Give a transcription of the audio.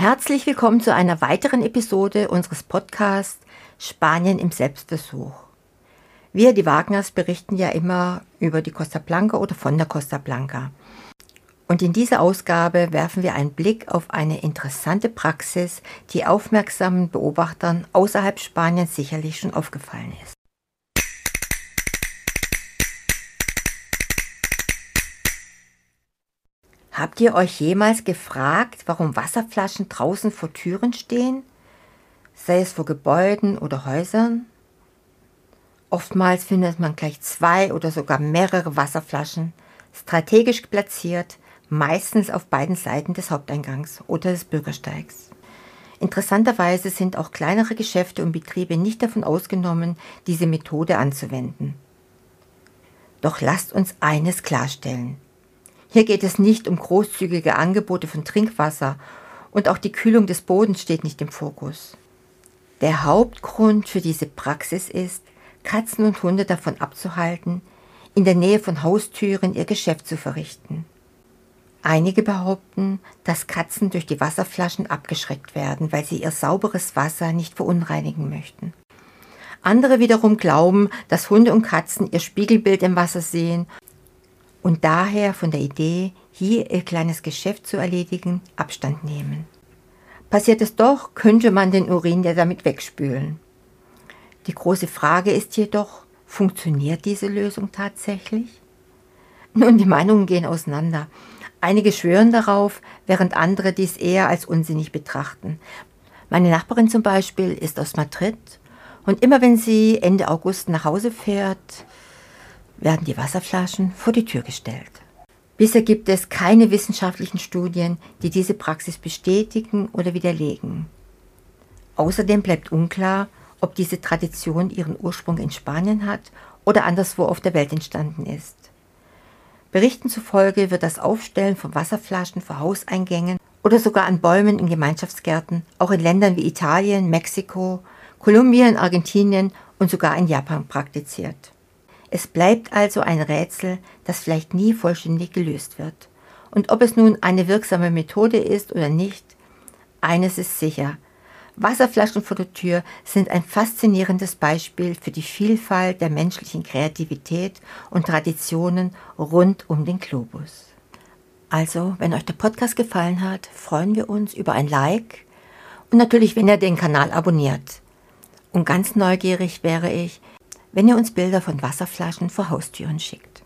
Herzlich willkommen zu einer weiteren Episode unseres Podcasts Spanien im Selbstversuch. Wir, die Wagners, berichten ja immer über die Costa Blanca oder von der Costa Blanca. Und in dieser Ausgabe werfen wir einen Blick auf eine interessante Praxis, die aufmerksamen Beobachtern außerhalb Spaniens sicherlich schon aufgefallen ist. Habt ihr euch jemals gefragt, warum Wasserflaschen draußen vor Türen stehen? Sei es vor Gebäuden oder Häusern? Oftmals findet man gleich zwei oder sogar mehrere Wasserflaschen, strategisch platziert, meistens auf beiden Seiten des Haupteingangs oder des Bürgersteigs. Interessanterweise sind auch kleinere Geschäfte und Betriebe nicht davon ausgenommen, diese Methode anzuwenden. Doch lasst uns eines klarstellen. Hier geht es nicht um großzügige Angebote von Trinkwasser und auch die Kühlung des Bodens steht nicht im Fokus. Der Hauptgrund für diese Praxis ist, Katzen und Hunde davon abzuhalten, in der Nähe von Haustüren ihr Geschäft zu verrichten. Einige behaupten, dass Katzen durch die Wasserflaschen abgeschreckt werden, weil sie ihr sauberes Wasser nicht verunreinigen möchten. Andere wiederum glauben, dass Hunde und Katzen ihr Spiegelbild im Wasser sehen und daher von der Idee, hier ihr kleines Geschäft zu erledigen, Abstand nehmen. Passiert es doch, könnte man den Urin ja damit wegspülen. Die große Frage ist jedoch, funktioniert diese Lösung tatsächlich? Nun, die Meinungen gehen auseinander. Einige schwören darauf, während andere dies eher als unsinnig betrachten. Meine Nachbarin zum Beispiel ist aus Madrid und immer wenn sie Ende August nach Hause fährt, werden die Wasserflaschen vor die Tür gestellt. Bisher gibt es keine wissenschaftlichen Studien, die diese Praxis bestätigen oder widerlegen. Außerdem bleibt unklar, ob diese Tradition ihren Ursprung in Spanien hat oder anderswo auf der Welt entstanden ist. Berichten zufolge wird das Aufstellen von Wasserflaschen vor Hauseingängen oder sogar an Bäumen in Gemeinschaftsgärten auch in Ländern wie Italien, Mexiko, Kolumbien, Argentinien und sogar in Japan praktiziert. Es bleibt also ein Rätsel, das vielleicht nie vollständig gelöst wird. Und ob es nun eine wirksame Methode ist oder nicht, eines ist sicher. Wasserflaschen vor der Tür sind ein faszinierendes Beispiel für die Vielfalt der menschlichen Kreativität und Traditionen rund um den Globus. Also, wenn euch der Podcast gefallen hat, freuen wir uns über ein Like und natürlich, wenn ihr den Kanal abonniert. Und ganz neugierig wäre ich, wenn ihr uns Bilder von Wasserflaschen vor Haustüren schickt.